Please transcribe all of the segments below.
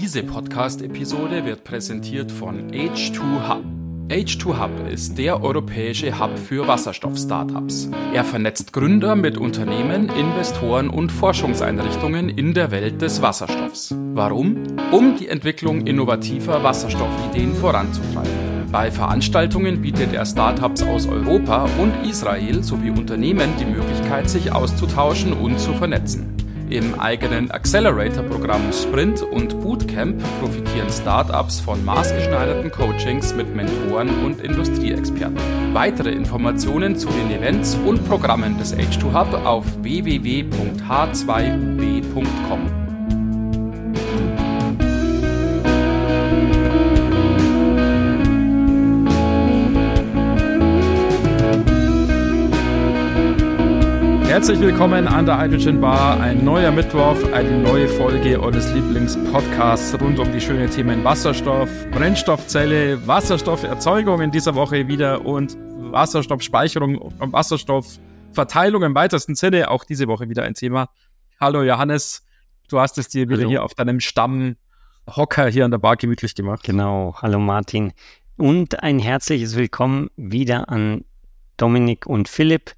Diese Podcast-Episode wird präsentiert von H2Hub. H2Hub ist der europäische Hub für Wasserstoff-Startups. Er vernetzt Gründer mit Unternehmen, Investoren und Forschungseinrichtungen in der Welt des Wasserstoffs. Warum? Um die Entwicklung innovativer Wasserstoffideen voranzutreiben. Bei Veranstaltungen bietet er Startups aus Europa und Israel sowie Unternehmen die Möglichkeit, sich auszutauschen und zu vernetzen. Im eigenen Accelerator-Programm Sprint und Bootcamp profitieren Startups von maßgeschneiderten Coachings mit Mentoren und Industrieexperten. Weitere Informationen zu den Events und Programmen des H2 Hub auf www.h2ub.com. Herzlich willkommen an der Hydrogen Bar. Ein neuer Mittwoch, eine neue Folge eures Lieblingspodcasts rund um die schönen Themen Wasserstoff, Brennstoffzelle, Wasserstofferzeugung in dieser Woche wieder und Wasserstoffspeicherung und Wasserstoffverteilung im weitesten Sinne. Auch diese Woche wieder ein Thema. Hallo Johannes, du hast es dir wieder hallo. hier auf deinem Stammhocker hier an der Bar gemütlich gemacht. Genau, hallo Martin. Und ein herzliches Willkommen wieder an Dominik und Philipp.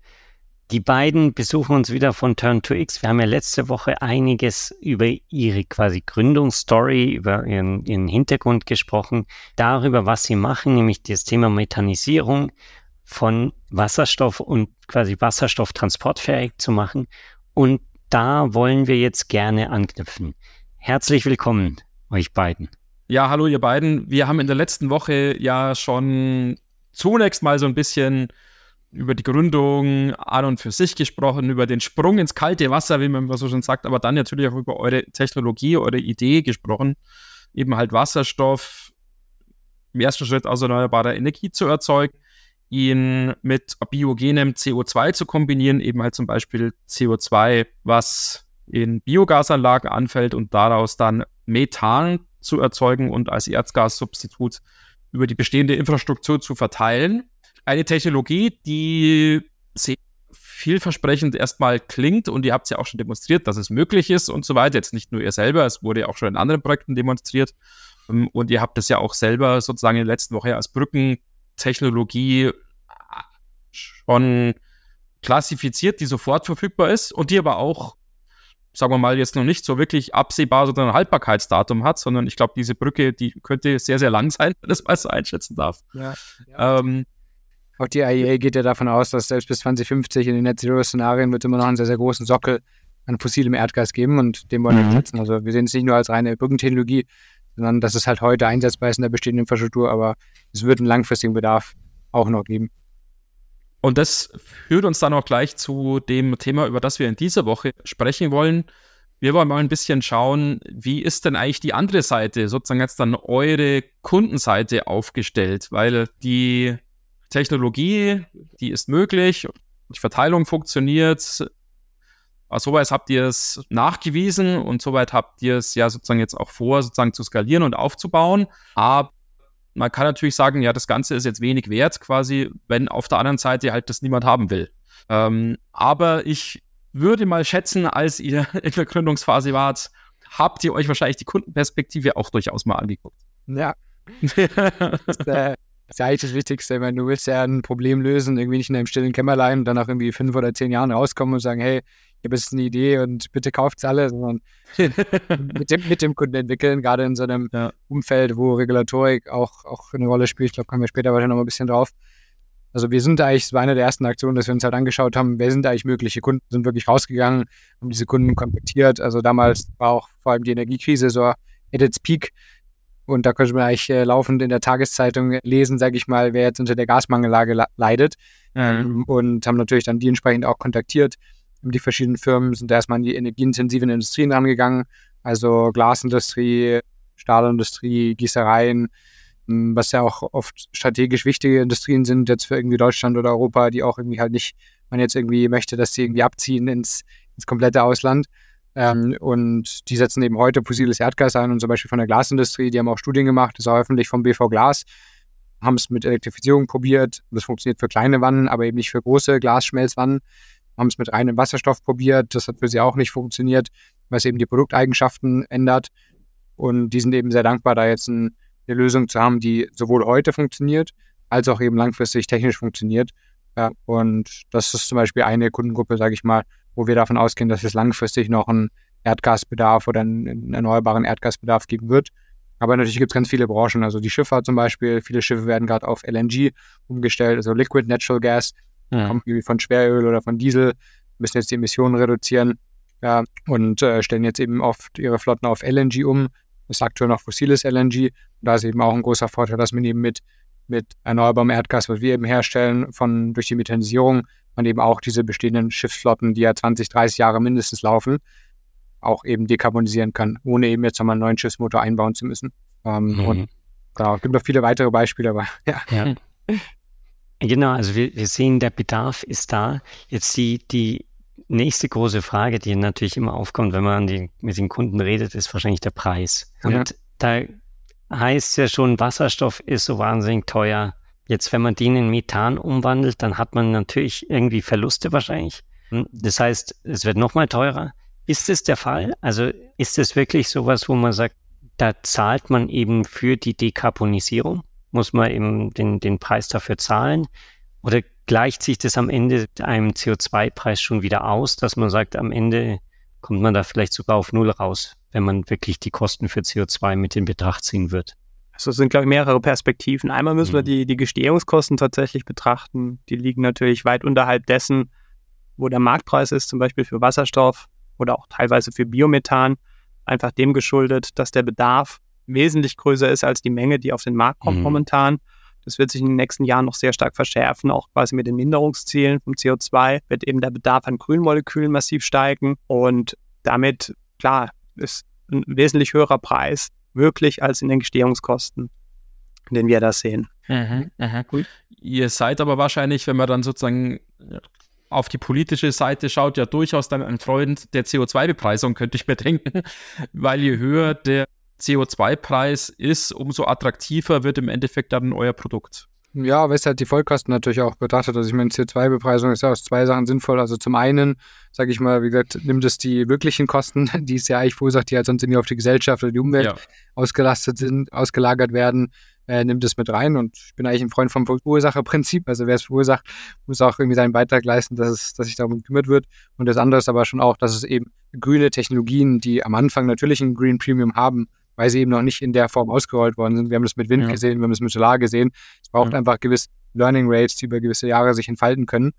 Die beiden besuchen uns wieder von Turn to X. Wir haben ja letzte Woche einiges über ihre quasi Gründungsstory, über ihren, ihren Hintergrund gesprochen, darüber, was sie machen, nämlich das Thema Methanisierung von Wasserstoff und quasi Wasserstoff transportfähig zu machen. Und da wollen wir jetzt gerne anknüpfen. Herzlich willkommen, euch beiden. Ja, hallo ihr beiden. Wir haben in der letzten Woche ja schon zunächst mal so ein bisschen über die Gründung an und für sich gesprochen, über den Sprung ins kalte Wasser, wie man so schon sagt, aber dann natürlich auch über eure Technologie, eure Idee gesprochen, eben halt Wasserstoff im ersten Schritt aus erneuerbarer Energie zu erzeugen, ihn mit biogenem CO2 zu kombinieren, eben halt zum Beispiel CO2, was in Biogasanlagen anfällt und daraus dann Methan zu erzeugen und als Erdgassubstitut über die bestehende Infrastruktur zu verteilen eine Technologie, die sehr vielversprechend erstmal klingt und ihr habt es ja auch schon demonstriert, dass es möglich ist und so weiter. Jetzt nicht nur ihr selber, es wurde ja auch schon in anderen Projekten demonstriert. Ähm, und ihr habt es ja auch selber sozusagen in der letzten Woche als Brückentechnologie schon klassifiziert, die sofort verfügbar ist und die aber auch, sagen wir mal, jetzt noch nicht so wirklich absehbar, sondern ein Haltbarkeitsdatum hat, sondern ich glaube, diese Brücke, die könnte sehr, sehr lang sein, wenn das mal so einschätzen darf. Ja, ja. Ähm, auch die IEA geht ja davon aus, dass selbst bis 2050 in den Net Zero Szenarien wird immer noch einen sehr, sehr großen Sockel an fossilem Erdgas geben und den wollen wir mhm. setzen. Also wir sehen es nicht nur als reine Brückentechnologie, sondern dass es halt heute einsetzbar ist in der bestehenden Infrastruktur, aber es wird einen langfristigen Bedarf auch noch geben. Und das führt uns dann auch gleich zu dem Thema, über das wir in dieser Woche sprechen wollen. Wir wollen mal ein bisschen schauen, wie ist denn eigentlich die andere Seite, sozusagen jetzt dann eure Kundenseite aufgestellt, weil die Technologie, die ist möglich, die Verteilung funktioniert. Soweit habt ihr es nachgewiesen und soweit habt ihr es ja sozusagen jetzt auch vor, sozusagen zu skalieren und aufzubauen. Aber man kann natürlich sagen, ja, das Ganze ist jetzt wenig wert, quasi, wenn auf der anderen Seite halt das niemand haben will. Ähm, aber ich würde mal schätzen, als ihr in der Gründungsphase wart, habt ihr euch wahrscheinlich die Kundenperspektive auch durchaus mal angeguckt. Ja. das, äh, das ist ja eigentlich das Wichtigste. Ich meine, du willst ja ein Problem lösen, irgendwie nicht in einem stillen Kämmerlein und dann nach irgendwie fünf oder zehn Jahren rauskommen und sagen, hey, ich habe jetzt eine Idee und bitte kauft es alle, sondern mit, dem, mit dem Kunden entwickeln, gerade in so einem ja. Umfeld, wo Regulatorik auch, auch eine Rolle spielt. Ich glaube, kommen wir später weiter noch mal ein bisschen drauf. Also wir sind eigentlich, es war eine der ersten Aktionen, dass wir uns halt angeschaut haben, wer sind eigentlich mögliche Kunden, sind wirklich rausgegangen, haben diese Kunden kontaktiert. Also damals war auch vor allem die Energiekrise so at its peak. Und da könnte man eigentlich äh, laufend in der Tageszeitung lesen, sage ich mal, wer jetzt unter der Gasmangellage leidet. Mhm. Und haben natürlich dann die entsprechend auch kontaktiert. Die verschiedenen Firmen sind erstmal an die energieintensiven Industrien rangegangen, also Glasindustrie, Stahlindustrie, Gießereien, was ja auch oft strategisch wichtige Industrien sind, jetzt für irgendwie Deutschland oder Europa, die auch irgendwie halt nicht, man jetzt irgendwie möchte, dass sie irgendwie abziehen ins, ins komplette Ausland. Ähm, und die setzen eben heute fossiles Erdgas ein und zum Beispiel von der Glasindustrie, die haben auch Studien gemacht, das auch öffentlich vom BV Glas, haben es mit Elektrifizierung probiert. Das funktioniert für kleine Wannen, aber eben nicht für große Glasschmelzwannen. Haben es mit reinem Wasserstoff probiert, das hat für sie auch nicht funktioniert, weil es eben die Produkteigenschaften ändert. Und die sind eben sehr dankbar, da jetzt ein, eine Lösung zu haben, die sowohl heute funktioniert, als auch eben langfristig technisch funktioniert. Ja, und das ist zum Beispiel eine Kundengruppe, sage ich mal, wo wir davon ausgehen, dass es langfristig noch einen Erdgasbedarf oder einen erneuerbaren Erdgasbedarf geben wird. Aber natürlich gibt es ganz viele Branchen, also die Schifffahrt zum Beispiel. Viele Schiffe werden gerade auf LNG umgestellt, also Liquid Natural Gas, ja. kommt irgendwie von Schweröl oder von Diesel, müssen jetzt die Emissionen reduzieren ja, und äh, stellen jetzt eben oft ihre Flotten auf LNG um. Das ist aktuell noch fossiles LNG. Und da ist eben auch ein großer Vorteil, dass man eben mit, mit erneuerbarem Erdgas, was wir eben herstellen, von, durch die Methanisierung, man eben auch diese bestehenden Schiffsflotten, die ja 20, 30 Jahre mindestens laufen, auch eben dekarbonisieren kann, ohne eben jetzt nochmal einen neuen Schiffsmotor einbauen zu müssen. Ähm, mhm. Und genau, es gibt noch viele weitere Beispiele, aber ja. ja. Genau, also wir, wir sehen, der Bedarf ist da. Jetzt die, die nächste große Frage, die natürlich immer aufkommt, wenn man die, mit den Kunden redet, ist wahrscheinlich der Preis. Und ja. da heißt ja schon, Wasserstoff ist so wahnsinnig teuer. Jetzt, wenn man den in Methan umwandelt, dann hat man natürlich irgendwie Verluste wahrscheinlich. Das heißt, es wird nochmal teurer. Ist es der Fall? Also ist es wirklich sowas, wo man sagt, da zahlt man eben für die Dekarbonisierung? Muss man eben den, den Preis dafür zahlen? Oder gleicht sich das am Ende einem CO2-Preis schon wieder aus, dass man sagt, am Ende kommt man da vielleicht sogar auf Null raus, wenn man wirklich die Kosten für CO2 mit in Betracht ziehen wird? Also es sind, glaube ich, mehrere Perspektiven. Einmal müssen mhm. wir die, die Gestehungskosten tatsächlich betrachten. Die liegen natürlich weit unterhalb dessen, wo der Marktpreis ist, zum Beispiel für Wasserstoff oder auch teilweise für Biomethan, einfach dem geschuldet, dass der Bedarf wesentlich größer ist als die Menge, die auf den Markt kommt mhm. momentan. Das wird sich in den nächsten Jahren noch sehr stark verschärfen, auch quasi mit den Minderungszielen vom CO2 wird eben der Bedarf an Grünmolekülen massiv steigen und damit, klar, ist ein wesentlich höherer Preis möglich als in den Gestehungskosten, den wir da sehen. Mhm, mh. Ihr seid aber wahrscheinlich, wenn man dann sozusagen auf die politische Seite schaut, ja durchaus dann ein Freund der CO2-Bepreisung, könnte ich mir denken, weil je höher der CO2-Preis ist, umso attraktiver wird im Endeffekt dann euer Produkt. Ja, aber ist halt die Vollkosten natürlich auch betrachtet. Also ich meine, CO2-Bepreisung ist ja aus zwei Sachen sinnvoll. Also zum einen, sage ich mal, wie gesagt, nimmt es die wirklichen Kosten, die es ja eigentlich verursacht, die halt sonst irgendwie auf die Gesellschaft oder die Umwelt ja. ausgelastet sind, ausgelagert werden, äh, nimmt es mit rein. Und ich bin eigentlich ein Freund vom Verursacherprinzip. Also wer es verursacht, muss auch irgendwie seinen Beitrag leisten, dass, es, dass sich darum gekümmert wird. Und das andere ist aber schon auch, dass es eben grüne Technologien, die am Anfang natürlich ein Green Premium haben, weil sie eben noch nicht in der Form ausgerollt worden sind. Wir haben das mit Wind ja. gesehen, wir haben das mit Solar gesehen. Es braucht ja. einfach gewisse Learning Rates, die über gewisse Jahre sich entfalten können,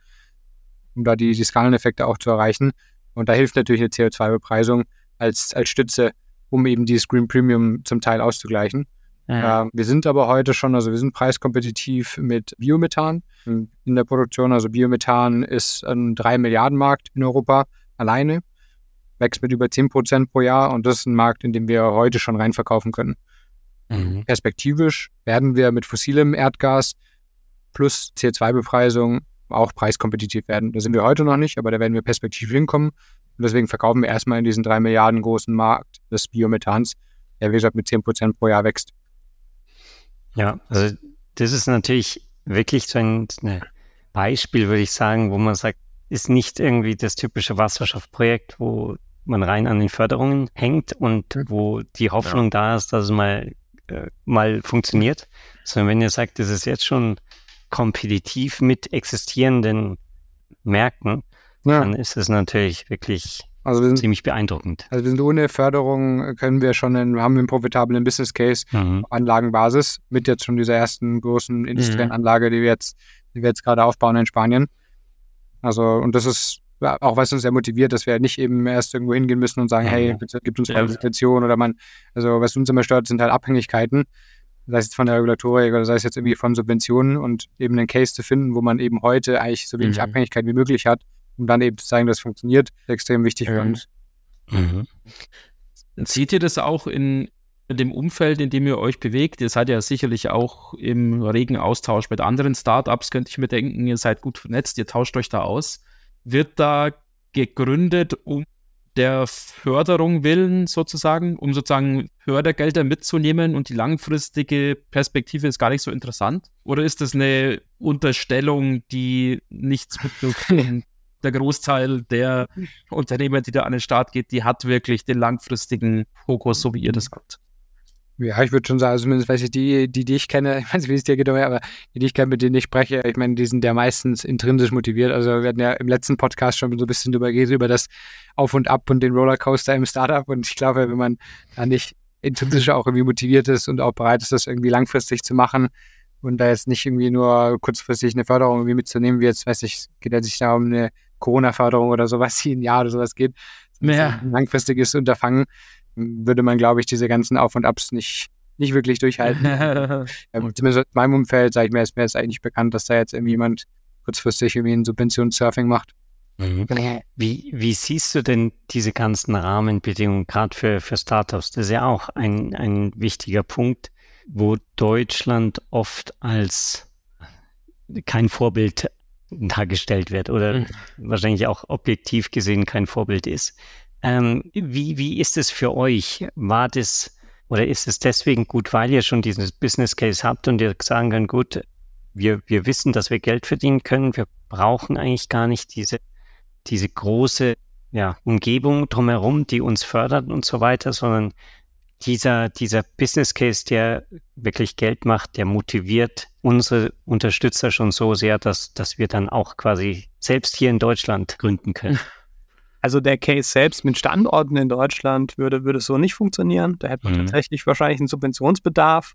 um da die, die Skaleneffekte auch zu erreichen. Und da hilft natürlich eine CO2-Bepreisung als, als Stütze, um eben dieses Green Premium zum Teil auszugleichen. Ja. Äh, wir sind aber heute schon, also wir sind preiskompetitiv mit Biomethan in der Produktion. Also Biomethan ist ein 3 Milliarden Markt in Europa alleine wächst mit über 10 Prozent pro Jahr und das ist ein Markt, in dem wir heute schon reinverkaufen können. Mhm. Perspektivisch werden wir mit fossilem Erdgas plus CO2-Bepreisung auch preiskompetitiv werden. Da sind wir heute noch nicht, aber da werden wir perspektivisch hinkommen. Und deswegen verkaufen wir erstmal in diesen drei Milliarden großen Markt des Biomethans, der wie gesagt mit 10 Prozent pro Jahr wächst. Ja, also das ist natürlich wirklich so ein Beispiel, würde ich sagen, wo man sagt, ist nicht irgendwie das typische Wasserstoffprojekt, wo man rein an den Förderungen hängt und mhm. wo die Hoffnung ja. da ist, dass es mal, äh, mal funktioniert, sondern wenn ihr sagt, das ist jetzt schon kompetitiv mit existierenden Märkten, ja. dann ist es natürlich wirklich also sind, ziemlich beeindruckend. Also wir sind ohne Förderung, können wir schon einen, haben wir einen profitablen Business Case, mhm. Anlagenbasis, mit jetzt schon dieser ersten großen industriellen mhm. Anlage, die wir jetzt, die wir jetzt gerade aufbauen in Spanien. Also, und das ist auch was uns sehr motiviert, dass wir nicht eben erst irgendwo hingehen müssen und sagen, hey, bitte gibt uns eine Situation oder man, also was uns immer stört, sind halt Abhängigkeiten, sei es jetzt von der Regulatorik oder sei es jetzt irgendwie von Subventionen und eben einen Case zu finden, wo man eben heute eigentlich so wenig mhm. Abhängigkeit wie möglich hat, um dann eben zu zeigen, dass es funktioniert, ist extrem wichtig für uns. Mhm. Seht ihr das auch in, in dem Umfeld, in dem ihr euch bewegt? Ihr seid ja sicherlich auch im regen Austausch mit anderen Startups, könnte ich mir denken. Ihr seid gut vernetzt, ihr tauscht euch da aus wird da gegründet, um der Förderung willen sozusagen, um sozusagen Fördergelder mitzunehmen und die langfristige Perspektive ist gar nicht so interessant? Oder ist das eine Unterstellung, die nichts mit der Großteil der Unternehmer, die da an den Start geht, die hat wirklich den langfristigen Fokus, so wie ihr das habt? Ja, ich würde schon sagen, zumindest weiß ich, die, die, die ich kenne, ich weiß nicht, wie es dir geht, aber die, die ich kenne, mit denen ich spreche, ich meine, die sind ja meistens intrinsisch motiviert. Also wir hatten ja im letzten Podcast schon so ein bisschen drüber geredet, über das Auf und Ab und den Rollercoaster im Startup. Und ich glaube, wenn man da nicht intrinsisch auch irgendwie motiviert ist und auch bereit ist, das irgendwie langfristig zu machen und da jetzt nicht irgendwie nur kurzfristig eine Förderung irgendwie mitzunehmen, wie jetzt, weiß ich, geht ja sich da um eine Corona-Förderung oder sowas, die ein Jahr oder sowas geht. Ja. Langfristiges Unterfangen würde man, glaube ich, diese ganzen Auf und Abs nicht, nicht wirklich durchhalten. ja, zumindest in meinem Umfeld, sage ich mir, ist mir jetzt eigentlich bekannt, dass da jetzt irgendwie jemand kurzfristig irgendwie ein Subventionssurfing macht. Mhm. Wie, wie siehst du denn diese ganzen Rahmenbedingungen gerade für, für Startups? Das ist ja auch ein, ein wichtiger Punkt, wo Deutschland oft als kein Vorbild dargestellt wird oder mhm. wahrscheinlich auch objektiv gesehen kein Vorbild ist. Ähm, wie, wie ist es für euch? War das oder ist es deswegen gut, weil ihr schon dieses Business Case habt und ihr sagen könnt, gut, wir, wir wissen, dass wir Geld verdienen können, wir brauchen eigentlich gar nicht diese, diese große ja, Umgebung drumherum, die uns fördert und so weiter, sondern dieser, dieser Business Case, der wirklich Geld macht, der motiviert unsere Unterstützer schon so sehr, dass, dass wir dann auch quasi selbst hier in Deutschland gründen können. Also der Case selbst mit Standorten in Deutschland würde, würde so nicht funktionieren. Da hätte man mhm. tatsächlich wahrscheinlich einen Subventionsbedarf.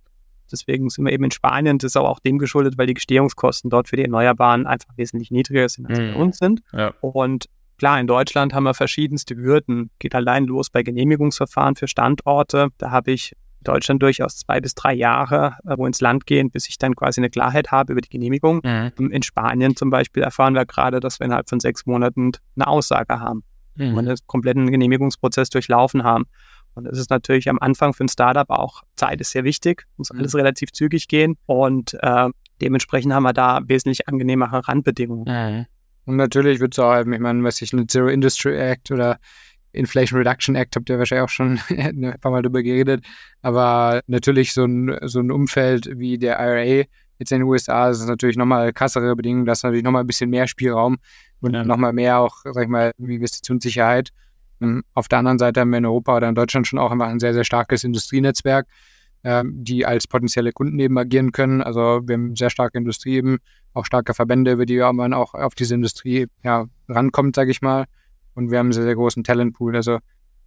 Deswegen sind wir eben in Spanien. Das ist aber auch dem geschuldet, weil die Gestehungskosten dort für die Erneuerbaren einfach wesentlich niedriger sind als mhm. bei uns sind. Ja. Und klar, in Deutschland haben wir verschiedenste Hürden. Geht allein los bei Genehmigungsverfahren für Standorte. Da habe ich in Deutschland durchaus zwei bis drei Jahre, äh, wo ins Land gehen, bis ich dann quasi eine Klarheit habe über die Genehmigung. Mhm. In Spanien zum Beispiel erfahren wir gerade, dass wir innerhalb von sechs Monaten eine Aussage haben mhm. und den kompletten Genehmigungsprozess durchlaufen haben. Und es ist natürlich am Anfang für ein Startup auch Zeit ist sehr wichtig, muss mhm. alles relativ zügig gehen und äh, dementsprechend haben wir da wesentlich angenehmere Randbedingungen. Mhm. Und natürlich wird es auch, ich meine, was ich, ein Zero Industry Act oder Inflation Reduction Act, habt ihr wahrscheinlich auch schon ein paar Mal drüber geredet, aber natürlich so ein, so ein Umfeld wie der IRA jetzt in den USA ist es natürlich nochmal krassere Bedingungen, da ist natürlich nochmal ein bisschen mehr Spielraum und ja. nochmal mehr auch, sag ich mal, Investitionssicherheit. Ähm, auf der anderen Seite haben wir in Europa oder in Deutschland schon auch einfach ein sehr, sehr starkes Industrienetzwerk, ähm, die als potenzielle Kunden eben agieren können. Also wir haben sehr starke Industrie eben, auch starke Verbände, über die man auch auf diese Industrie ja, rankommt, sage ich mal. Und wir haben einen sehr, sehr großen Talentpool. Also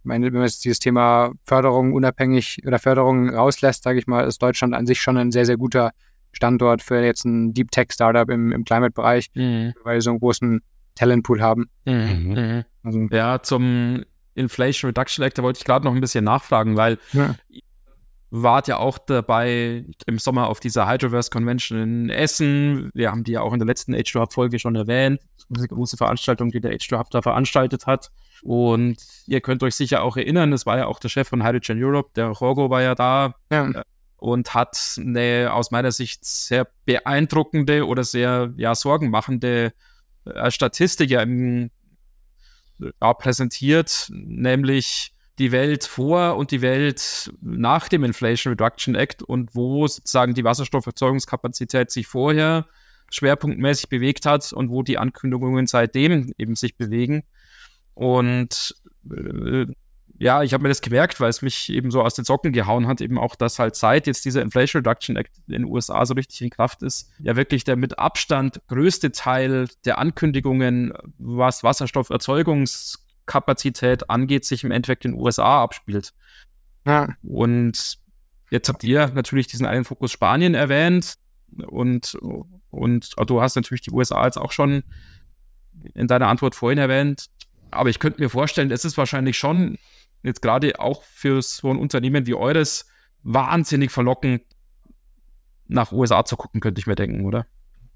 meine, wenn man jetzt dieses Thema Förderung unabhängig oder Förderung rauslässt, sage ich mal, ist Deutschland an sich schon ein sehr, sehr guter Standort für jetzt ein Deep Tech Startup im, im Climate-Bereich, mhm. weil wir so einen großen Talentpool haben. Mhm. mhm. mhm. Also, ja, zum Inflation Reduction Act, da wollte ich gerade noch ein bisschen nachfragen, weil ja. wart ja auch dabei im Sommer auf dieser Hydroverse Convention in Essen. Wir haben die ja auch in der letzten H2Hub-Folge schon erwähnt. Diese große Veranstaltung, die der H2Hub da veranstaltet hat. Und ihr könnt euch sicher auch erinnern, es war ja auch der Chef von Hydrogen Europe, der Rogo war ja da. Ja. Und hat eine aus meiner Sicht sehr beeindruckende oder sehr ja, sorgenmachende äh, Statistik ja, im, ja, präsentiert, nämlich die Welt vor und die Welt nach dem Inflation Reduction Act und wo sozusagen die Wasserstofferzeugungskapazität sich vorher schwerpunktmäßig bewegt hat und wo die Ankündigungen seitdem eben sich bewegen. Und äh, ja, ich habe mir das gemerkt, weil es mich eben so aus den Socken gehauen hat, eben auch, dass halt seit jetzt dieser Inflation Reduction Act in den USA so richtig in Kraft ist, ja wirklich der mit Abstand größte Teil der Ankündigungen, was Wasserstofferzeugungskapazität angeht, sich im Endeffekt in den USA abspielt. Ja. Und jetzt habt ihr natürlich diesen einen Fokus Spanien erwähnt und, und du hast natürlich die USA jetzt auch schon in deiner Antwort vorhin erwähnt. Aber ich könnte mir vorstellen, es ist wahrscheinlich schon jetzt gerade auch für so ein Unternehmen wie eures wahnsinnig verlockend, nach USA zu gucken, könnte ich mir denken, oder?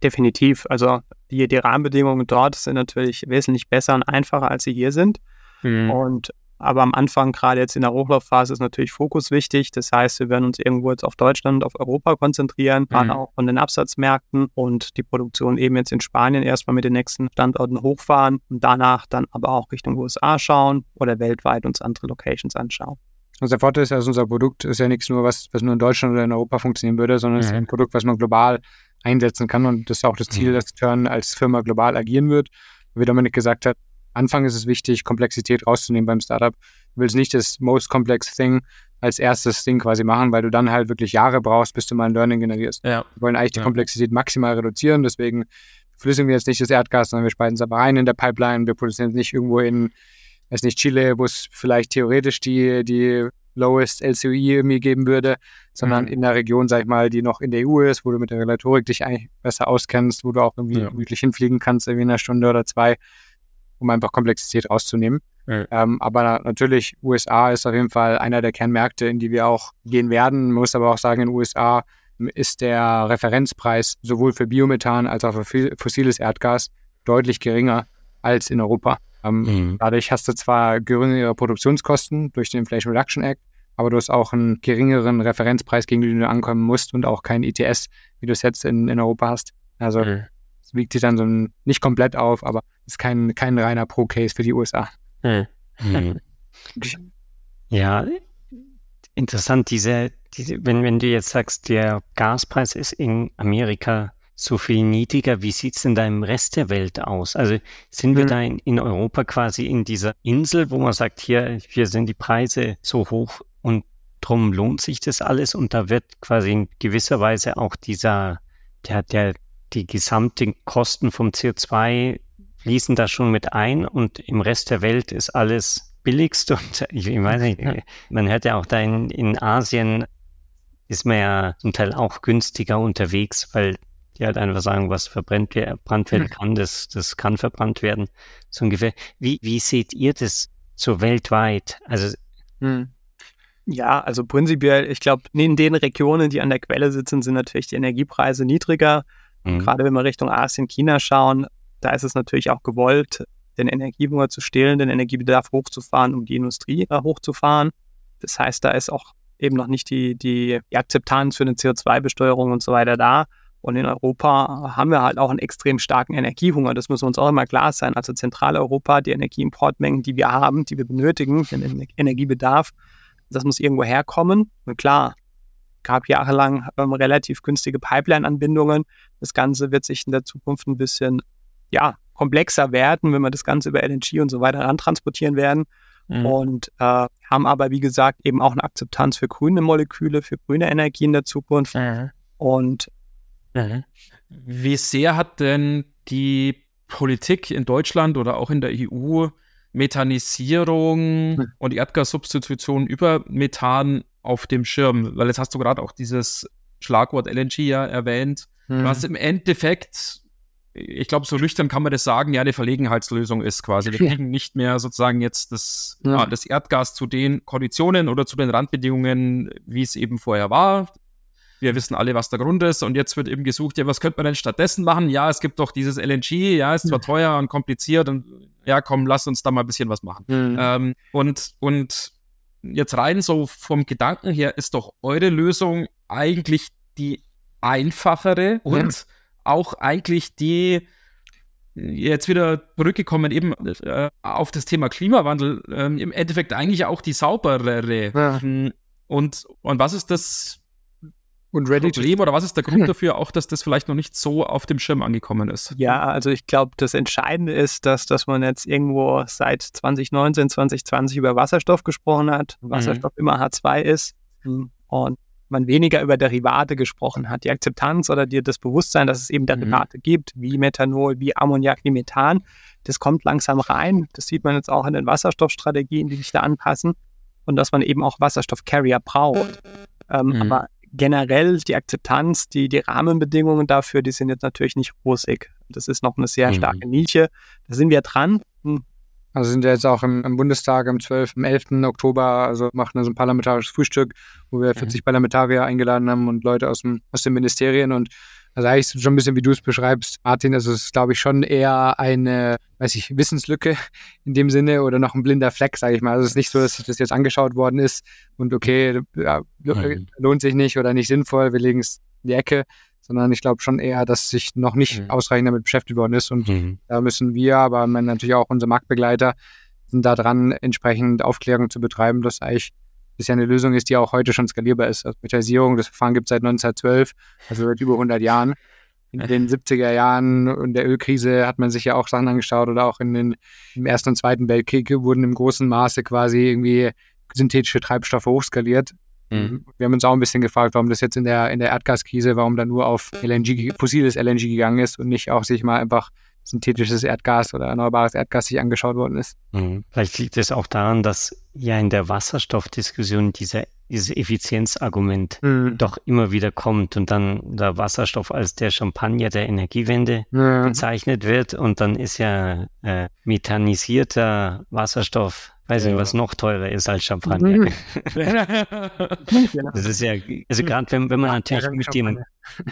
Definitiv. Also die, die Rahmenbedingungen dort sind natürlich wesentlich besser und einfacher, als sie hier sind. Mhm. Und aber am Anfang, gerade jetzt in der Hochlaufphase, ist natürlich Fokus wichtig. Das heißt, wir werden uns irgendwo jetzt auf Deutschland, auf Europa konzentrieren, mhm. auch von den Absatzmärkten und die Produktion eben jetzt in Spanien erstmal mit den nächsten Standorten hochfahren und danach dann aber auch Richtung USA schauen oder weltweit uns andere Locations anschauen. Also der Vorteil ist ja, dass unser Produkt ist ja nichts nur, was, was nur in Deutschland oder in Europa funktionieren würde, sondern mhm. es ist ein Produkt, was man global einsetzen kann und das ist auch das Ziel, mhm. dass Turn als Firma global agieren wird. Wie Dominik gesagt hat, Anfang ist es wichtig, Komplexität rauszunehmen beim Startup. Du willst nicht das most complex thing als erstes Ding quasi machen, weil du dann halt wirklich Jahre brauchst, bis du mal ein Learning generierst. Ja. Wir wollen eigentlich die Ja. Komplexität maximal reduzieren, deswegen flüssigen wir jetzt nicht das Erdgas, sondern wir speisen es aber ein in der Pipeline. Wir produzieren es nicht irgendwo in, weiß nicht, Chile, wo es vielleicht theoretisch die, die lowest LCOE irgendwie geben würde, sondern Mhm. in der Region, sag ich mal, die noch in der EU ist, wo du mit der Regulatorik dich eigentlich besser auskennst, wo du auch irgendwie Ja. gemütlich hinfliegen kannst, irgendwie in einer Stunde oder zwei, um einfach Komplexität rauszunehmen. Ja. Ähm, aber na- natürlich, USA ist auf jeden Fall einer der Kernmärkte, in die wir auch gehen werden. Man muss aber auch sagen, in den USA ist der Referenzpreis sowohl für Biomethan als auch für fossiles Erdgas deutlich geringer als in Europa. Ähm, Mhm. Dadurch hast du zwar geringere Produktionskosten durch den Inflation Reduction Act, aber du hast auch einen geringeren Referenzpreis, gegen den du ankommen musst und auch kein ETS, wie du es jetzt in, in Europa hast. Also Mhm. Es wiegt sich dann so ein, nicht komplett auf, aber ist kein, kein reiner Pro-Case für die USA. Mhm. Mhm. Ja, interessant, diese, diese, wenn, wenn du jetzt sagst, der Gaspreis ist in Amerika so viel niedriger, wie sieht's denn da im Rest der Welt aus? Also sind wir Mhm. da in, in Europa quasi in dieser Insel, wo man sagt, hier, hier sind die Preise so hoch und drum lohnt sich das alles und da wird quasi in gewisser Weise auch dieser, der, der, die gesamten Kosten vom CO2 fließen da schon mit ein und im Rest der Welt ist alles billigst und ich, ich weiß nicht, man hört ja auch da in, in Asien ist man ja zum Teil auch günstiger unterwegs, weil die halt einfach sagen, was verbrennt verbrannt werden kann, das, das kann verbrannt werden. So ungefähr. Wie, wie seht ihr das so weltweit? Also, Ja, also prinzipiell, ich glaube, in den Regionen, die an der Quelle sitzen, sind natürlich die Energiepreise niedriger. Mh, Gerade wenn wir Richtung Asien, China schauen, da ist es natürlich auch gewollt, den Energiehunger zu stillen, den Energiebedarf hochzufahren, um die Industrie äh, hochzufahren. Das heißt, da ist auch eben noch nicht die, die, Akzeptanz für eine CO2-Besteuerung und so weiter da. Und in Europa haben wir halt auch einen extrem starken Energiehunger. Das muss uns auch immer klar sein. Also Zentraleuropa, die Energieimportmengen, die wir haben, die wir benötigen, den Ener- Energiebedarf, das muss irgendwo herkommen. Und klar, gab jahrelang ähm, relativ günstige Pipeline-Anbindungen. Das Ganze wird sich in der Zukunft ein bisschen ja, komplexer werden, wenn wir das Ganze über LNG und so weiter rantransportieren werden. Mhm. Und äh, haben aber, wie gesagt, eben auch eine Akzeptanz für grüne Moleküle, für grüne Energie in der Zukunft. Mhm. Und Wie sehr hat denn die Politik in Deutschland oder auch in der EU Methanisierung Hm. und Erdgassubstitution über Methan auf dem Schirm? Weil jetzt hast du gerade auch dieses Schlagwort LNG ja erwähnt, Mhm. was im Endeffekt, ich glaube, so nüchtern kann man das sagen, ja, eine Verlegenheitslösung ist quasi. Wir Ja. kriegen nicht mehr sozusagen jetzt das, Ja. ah, das Erdgas zu den Konditionen oder zu den Randbedingungen, wie es eben vorher war. Wir wissen alle, was der Grund ist. Und jetzt wird eben gesucht, ja, was könnte man denn stattdessen machen? Ja, es gibt doch dieses LNG, ja, ist zwar teuer und kompliziert und ja, komm, lass uns da mal ein bisschen was machen. Mhm. Ähm, und, und jetzt rein so vom Gedanken her ist doch eure Lösung eigentlich die einfachere und auch eigentlich die jetzt wieder zurückgekommen eben äh, auf das Thema Klimawandel, ähm, im Endeffekt eigentlich auch die sauberere. Ja. Und, und was ist das Und ready to Problem oder was ist der Grund dafür auch, dass das vielleicht noch nicht so auf dem Schirm angekommen ist? ja, also ich glaube, das Entscheidende ist, dass, dass man jetzt irgendwo seit 2019, 2020 über Wasserstoff gesprochen hat. Wasserstoff immer H2 ist. Und man weniger über Derivate gesprochen hat. Die Akzeptanz oder die, das Bewusstsein, dass es eben Derivate gibt, wie Methanol, wie Ammoniak, wie Methan, das kommt langsam rein. Das sieht man jetzt auch in den Wasserstoffstrategien, die sich da anpassen. Und dass man eben auch Wasserstoffcarrier braucht. Ähm, Mhm. Aber generell die Akzeptanz, die, die Rahmenbedingungen dafür, die sind jetzt natürlich nicht rosig. Das ist noch eine sehr Mhm. starke Nische. Da sind wir dran. Hm, Also sind wir jetzt auch im, im Bundestag am 12., am 11. Oktober, also machen wir so ein parlamentarisches Frühstück, wo wir 40 Parlamentarier eingeladen haben und Leute aus, dem, aus den Ministerien und also eigentlich schon ein bisschen, wie du es beschreibst, Martin, also es ist, glaube ich, schon eher eine, weiß ich, Wissenslücke in dem Sinne oder noch ein blinder Fleck, sage ich mal. Also es ist nicht so, dass das jetzt angeschaut worden ist und okay, ja, lohnt sich nicht oder nicht sinnvoll, wir legen es in die Ecke, sondern ich glaube schon eher, dass sich noch nicht Mhm. ausreichend damit beschäftigt worden ist und Mhm. da müssen wir, aber natürlich auch unsere Marktbegleiter sind da dran, entsprechend Aufklärung zu betreiben, dass eigentlich das ja eine Lösung ist, die auch heute schon skalierbar ist. Also das Verfahren gibt es seit 1912, also seit über 100 Jahren. In den 70er Jahren und der Ölkrise hat man sich ja auch Sachen angeschaut oder auch in den, im Ersten und Zweiten Weltkrieg wurden im großen Maße quasi irgendwie synthetische Treibstoffe hochskaliert. Mhm. Wir haben uns auch ein bisschen gefragt, warum das jetzt in der, in der Erdgaskrise, warum da nur auf LNG, fossiles LNG gegangen ist und nicht auch sich mal einfach synthetisches Erdgas oder erneuerbares Erdgas sich angeschaut worden ist. Mhm. Vielleicht liegt es auch daran, dass ja in der Wasserstoffdiskussion dieser dieses Effizienzargument mhm. doch immer wieder kommt und dann der Wasserstoff als der Champagner der Energiewende ja. bezeichnet wird und dann ist ja äh, methanisierter Wasserstoff weiß nicht, was noch teurer ist als Champagner. Mhm. das ist ja, also gerade wenn, wenn man natürlich mit dem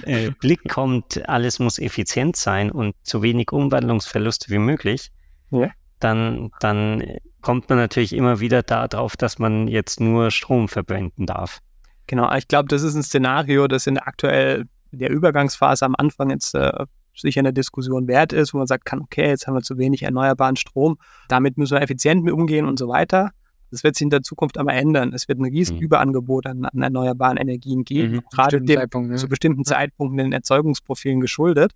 äh, Blick kommt, alles muss effizient sein und so wenig Umwandlungsverluste wie möglich, ja. dann, dann kommt man natürlich immer wieder darauf, dass man jetzt nur Strom verwenden darf. Genau, ich glaube, das ist ein Szenario, das in der aktuell der Übergangsphase am Anfang jetzt äh, sicher eine Diskussion wert ist, wo man sagt kann, okay, jetzt haben wir zu wenig erneuerbaren Strom, damit müssen wir effizient mit umgehen und so weiter. Das wird sich in der Zukunft aber ändern. Es wird ein riesen mhm. Überangebot an, an, erneuerbaren Energien geben, mhm. gerade dem, ne? zu bestimmten. Zeitpunkten in den Erzeugungsprofilen geschuldet.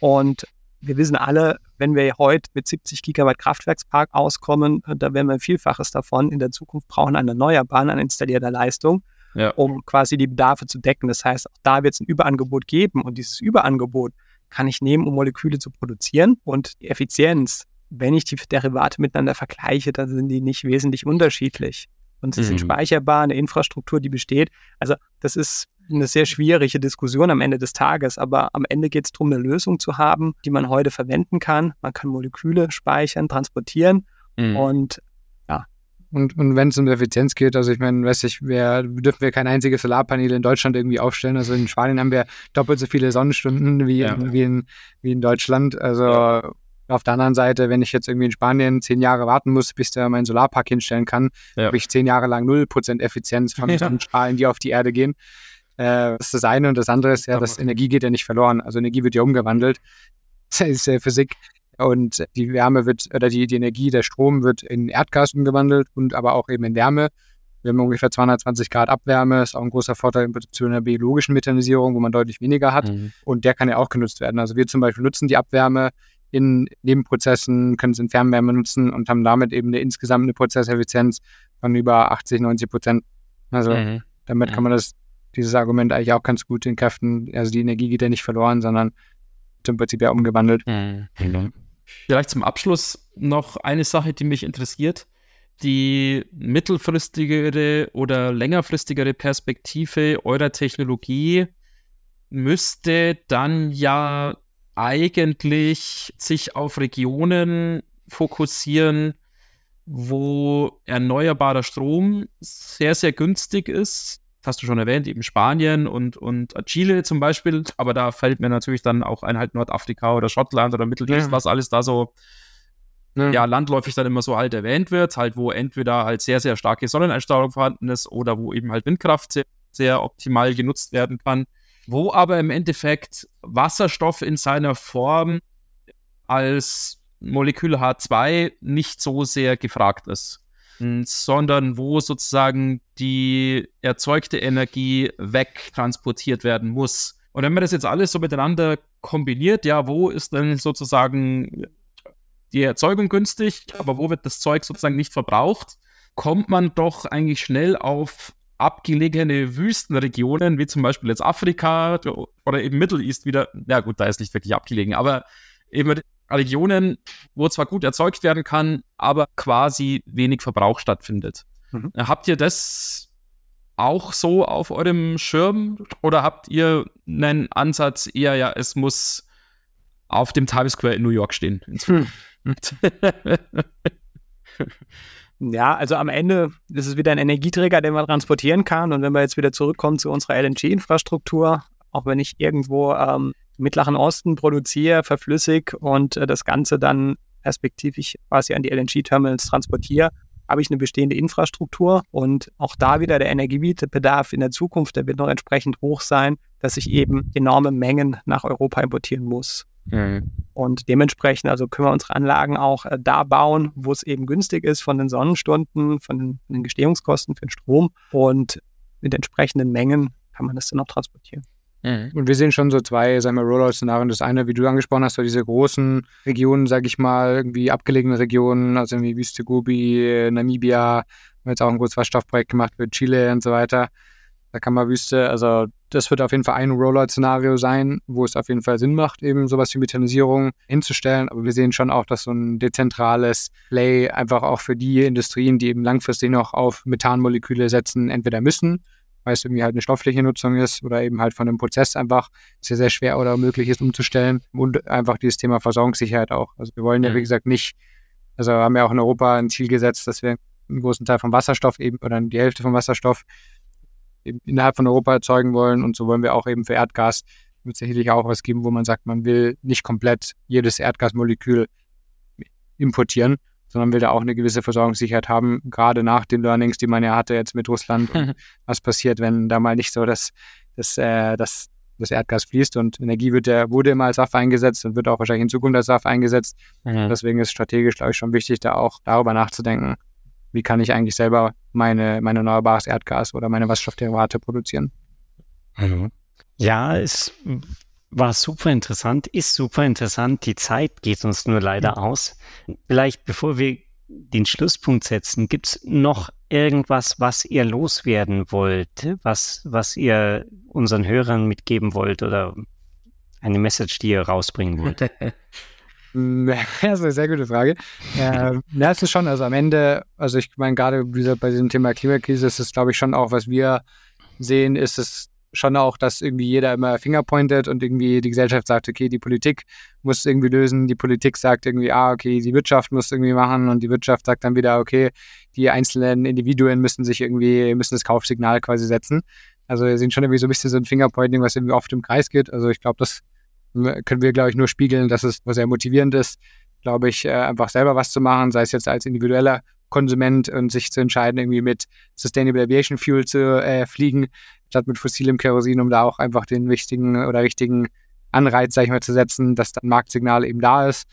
Und wir wissen alle, wenn wir heute mit 70 Gigawatt Kraftwerkspark auskommen, da werden wir ein Vielfaches davon in der Zukunft brauchen an Erneuerbaren, an installierter Leistung, ja. um quasi die Bedarfe zu decken. Das heißt, auch da wird es ein Überangebot geben und dieses Überangebot kann ich nehmen, um Moleküle zu produzieren und die Effizienz, wenn ich die Derivate miteinander vergleiche, dann sind die nicht wesentlich unterschiedlich. Und sie mhm. sind speicherbar, eine Infrastruktur, die besteht. Also das ist eine sehr schwierige Diskussion am Ende des Tages, aber am Ende geht es darum, eine Lösung zu haben, die man heute verwenden kann. Man kann Moleküle speichern, transportieren mhm. und. Und, und wenn es um Effizienz geht, also ich meine, weiß ich, wir dürfen wir kein einziges Solarpanel in Deutschland irgendwie aufstellen. Also in Spanien haben wir doppelt so viele Sonnenstunden wie, ja. in, wie, in, wie in Deutschland. Also ja. Auf der anderen Seite, wenn ich jetzt irgendwie in Spanien zehn Jahre warten muss, bis der meinen Solarpark hinstellen kann, ja. habe ich zehn Jahre lang 0% Effizienz von ja. Sonnenstrahlen, die auf die Erde gehen. Äh, das ist das eine und das andere ist ja, dass Energie geht ja nicht verloren. Also Energie wird ja umgewandelt. Das ist ja Physik. Und die Wärme wird, oder die, die Energie, der Strom wird in Erdgas umgewandelt und aber auch eben in Wärme. Wir haben ungefähr 220 Grad Abwärme, ist auch ein großer Vorteil zu einer biologischen Methanisierung, wo man deutlich weniger hat. Mhm. Und der kann ja auch genutzt werden. Also wir zum Beispiel nutzen die Abwärme in Nebenprozessen, können es in Fernwärme nutzen und haben damit eben eine insgesamt eine Prozesseffizienz von über 80, 90 Prozent. Also mhm. damit kann man das dieses Argument eigentlich auch ganz gut in Kräften. Also die Energie geht ja nicht verloren, sondern im Prinzip ja umgewandelt. Mhm. Vielleicht zum Abschluss noch eine Sache, die mich interessiert. Die mittelfristigere oder längerfristigere Perspektive eurer Technologie müsste dann ja eigentlich sich auf Regionen fokussieren, wo erneuerbarer Strom sehr, sehr günstig ist hast du schon erwähnt, eben Spanien und, und Chile zum Beispiel. Aber da fällt mir natürlich dann auch ein halt Nordafrika oder Schottland oder Mittelmeer, was alles da so ja. ja. landläufig dann immer so halt erwähnt wird, halt wo entweder halt sehr, sehr starke Sonneneinstrahlung vorhanden ist oder wo eben halt Windkraft sehr, sehr optimal genutzt werden kann, wo aber im Endeffekt Wasserstoff in seiner Form als Molekül H2 nicht so sehr gefragt ist sondern wo sozusagen die erzeugte Energie wegtransportiert werden muss. Und wenn man das jetzt alles so miteinander kombiniert, ja, wo ist denn sozusagen die Erzeugung günstig, aber wo wird das Zeug sozusagen nicht verbraucht, kommt man doch eigentlich schnell auf abgelegene Wüstenregionen, wie zum Beispiel jetzt Afrika oder eben Middle East wieder. Ja gut, da ist nicht wirklich abgelegen, aber eben Regionen, wo zwar gut erzeugt werden kann, aber quasi wenig Verbrauch stattfindet. Mhm. Habt ihr das auch so auf eurem Schirm oder habt ihr einen Ansatz eher, ja, es muss auf dem Times Square in New York stehen? Hm. ja, also am Ende ist es wieder ein Energieträger, den man transportieren kann. Und wenn wir jetzt wieder zurückkommen zu unserer LNG-Infrastruktur, auch wenn ich irgendwo ähm, Mittleren Osten produziere, verflüssig und äh, das Ganze dann perspektivisch quasi an die LNG-Terminals transportiere, habe ich eine bestehende Infrastruktur und auch da wieder der Energiebedarf in der Zukunft, der wird noch entsprechend hoch sein, dass ich eben enorme Mengen nach Europa importieren muss. Mhm. Und dementsprechend also können wir unsere Anlagen auch äh, da bauen, wo es eben günstig ist von den Sonnenstunden, von den, von den Gestehungskosten für den Strom und mit entsprechenden Mengen kann man das dann auch transportieren. Mhm. Und wir sehen schon so zwei, sagen wir, Rollout-Szenarien. Das eine, wie du angesprochen hast, so diese großen Regionen, sage ich mal, irgendwie abgelegene Regionen, also irgendwie Wüste Gobi, Namibia, haben jetzt auch ein großes Wasserstoffprojekt gemacht für Chile und so weiter. Da kann man Wüste, also das wird auf jeden Fall ein Rollout-Szenario sein, wo es auf jeden Fall Sinn macht, eben sowas wie Methanisierung hinzustellen. Aber wir sehen schon auch, dass so ein dezentrales Play einfach auch für die Industrien, die eben langfristig noch auf Methanmoleküle setzen, entweder müssen weil es irgendwie halt eine stoffliche Nutzung ist oder eben halt von einem Prozess einfach sehr, sehr schwer oder möglich ist umzustellen und einfach dieses Thema Versorgungssicherheit auch. Also wir wollen ja, wie mhm. gesagt, nicht, also haben ja auch in Europa ein Ziel gesetzt, dass wir einen großen Teil vom Wasserstoff eben oder die Hälfte vom Wasserstoff eben innerhalb von Europa erzeugen wollen und so wollen wir auch eben für Erdgas wird es sicherlich auch was geben, wo man sagt, man will nicht komplett jedes Erdgasmolekül importieren, sondern will da auch eine gewisse Versorgungssicherheit haben, gerade nach den Learnings, die man ja hatte jetzt mit Russland. was passiert, wenn da mal nicht so das, das, äh, das, das Erdgas fließt und Energie wird ja, wurde immer als Saft eingesetzt und wird auch wahrscheinlich in Zukunft als Saft eingesetzt. Mhm. Deswegen ist strategisch, glaube ich, schon wichtig, da auch darüber nachzudenken, wie kann ich eigentlich selber meine, mein erneuerbares Erdgas oder meine Wasserstoffderivate produzieren. Mhm. Ja, es war super interessant, ist super interessant. Die Zeit geht uns nur leider mhm. aus. Vielleicht bevor wir den Schlusspunkt setzen, gibt es noch irgendwas, was ihr loswerden wollt, was, was ihr unseren Hörern mitgeben wollt oder eine Message, die ihr rausbringen wollt? das ist eine sehr gute Frage. Äh, ja, es ist schon, also am Ende, also ich meine, gerade bei diesem Thema Klimakrise ist es, glaube ich, schon auch, was wir sehen, ist es schon auch, dass irgendwie jeder immer Finger pointet und irgendwie die Gesellschaft sagt, okay, die Politik muss irgendwie lösen, die Politik sagt irgendwie, ah, okay, die Wirtschaft muss irgendwie machen und die Wirtschaft sagt dann wieder, okay, die einzelnen Individuen müssen sich irgendwie, müssen das Kaufsignal quasi setzen. Also wir sehen schon irgendwie so ein bisschen so ein Fingerpointing, was irgendwie oft im Kreis geht. Also ich glaube, das können wir, glaube ich, nur spiegeln, dass es sehr motivierend ist, glaube ich, äh, einfach selber was zu machen, sei es jetzt als individueller Konsument und sich zu entscheiden, irgendwie mit Sustainable Aviation Fuel zu äh, fliegen, statt mit fossilem Kerosin, um da auch einfach den wichtigen oder richtigen Anreiz, sag ich mal, zu setzen, dass dann Marktsignal eben da ist.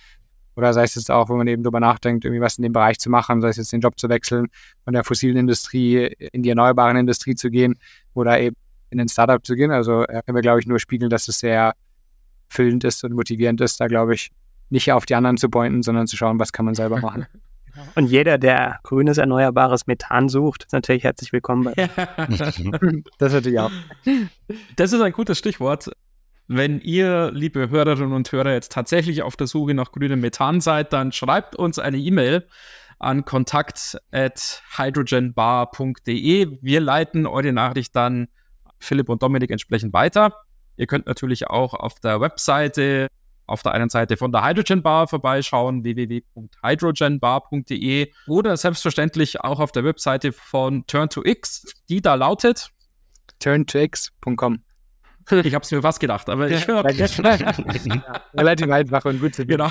Oder sei es jetzt auch, wenn man eben darüber nachdenkt, irgendwie was in dem Bereich zu machen, sei es jetzt den Job zu wechseln, von der fossilen Industrie in die erneuerbaren Industrie zu gehen oder eben in den Startup zu gehen. Also äh, können wir, glaube ich, nur spiegeln, dass es sehr füllend ist und motivierend ist, da glaube ich, nicht auf die anderen zu pointen, sondern zu schauen, was kann man selber machen. Und jeder, der grünes, erneuerbares Methan sucht, ist natürlich herzlich willkommen bei Das natürlich auch. Das ist ein gutes Stichwort. Wenn ihr, liebe Hörerinnen und Hörer, jetzt tatsächlich auf der Suche nach grünem Methan seid, dann schreibt uns eine E-Mail an kontakt@hydrogenbar.de. Wir leiten eure Nachricht dann Philipp und Dominik entsprechend weiter. Ihr könnt natürlich auch auf der Webseite auf der einen Seite von der Hydrogen Bar vorbeischauen, www.hydrogenbar.de oder selbstverständlich auch auf der Webseite von Turn2X, die da lautet. Turn2x.com. Ich habe es mir fast gedacht, aber ich ja, relativ einfach und gut zu Genau.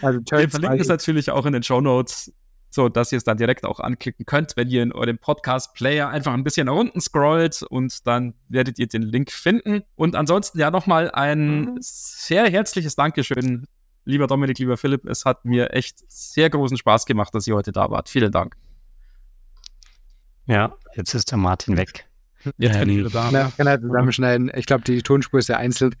also Wir verlinken es natürlich auch in den Show Notes so dass ihr es dann direkt auch anklicken könnt, wenn ihr in eurem Podcast-Player einfach ein bisschen nach unten scrollt und dann werdet ihr den Link finden. Und ansonsten ja nochmal ein mhm. sehr herzliches Dankeschön, lieber Dominik, lieber Philipp. Es hat mir echt sehr großen Spaß gemacht, dass ihr heute da wart. Vielen Dank. Ja, jetzt ist der Martin weg. Jetzt ähm, bin ich wieder da. Ja, kann er zusammenschneiden. Ich glaube, die Tonspur ist ja einzeln.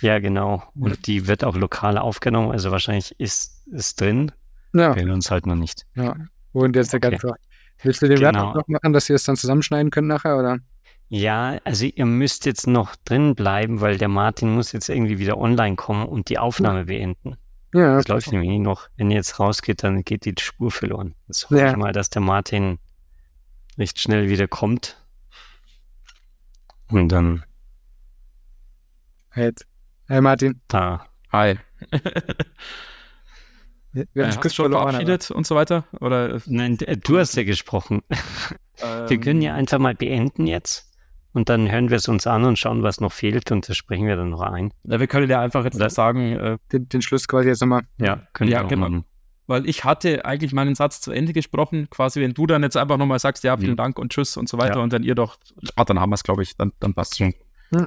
Ja, genau. Und die wird auch lokal aufgenommen. Also wahrscheinlich ist es drin. Ja. Kennen uns halt noch nicht. Ja. Und jetzt der okay. ganze. Willst du den genau. Wert noch machen, dass ihr es dann zusammenschneiden könnt nachher, oder? Ja, also ihr müsst jetzt noch drin bleiben, weil der Martin muss jetzt irgendwie wieder online kommen und die Aufnahme ja. beenden. Ja. Das läuft nämlich noch. Wenn ihr jetzt rausgeht, dann geht die Spur verloren. Jetzt hoffe ja. ich mal, dass der Martin recht schnell wieder kommt. Und dann. Hey, hey Martin. Da. Hi. Wir haben äh, schon verabschiedet und so weiter? Oder? Nein, du hast ja gesprochen. Ähm, wir können ja einfach mal beenden jetzt und dann hören wir es uns an und schauen, was noch fehlt und das sprechen wir dann noch ein. Ja, wir können ja einfach jetzt Oder? sagen, äh, den, den, Schluss quasi jetzt nochmal. Ja, können ja, wir auch genau. machen. Weil ich hatte eigentlich meinen Satz zu Ende gesprochen, quasi wenn du dann jetzt einfach nochmal sagst, ja, vielen mhm. Dank und tschüss und so weiter ja. und dann ihr doch, ah, dann haben wir es, glaube ich, dann, dann passt es schon. Mhm.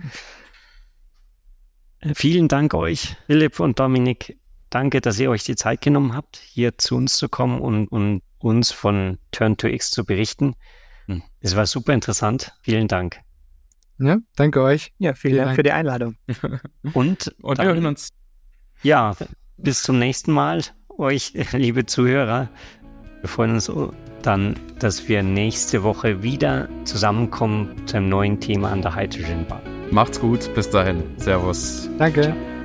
Vielen Dank euch, Philipp und Dominik. Danke, dass ihr euch die Zeit genommen habt, hier zu uns zu kommen und, und uns von Turn2X zu berichten. Hm. Es war super interessant. Vielen Dank. Ja, danke euch. Ja, vielen, vielen Dank, Dank für die Einladung. Und, Und dann, wir hören uns. Ja, bis zum nächsten Mal, euch, liebe Zuhörer. Wir freuen uns dann, dass wir nächste Woche wieder zusammenkommen zu einem neuen Thema an der Hydrogen Bar. Macht's gut, bis dahin. Servus. Danke. Ciao.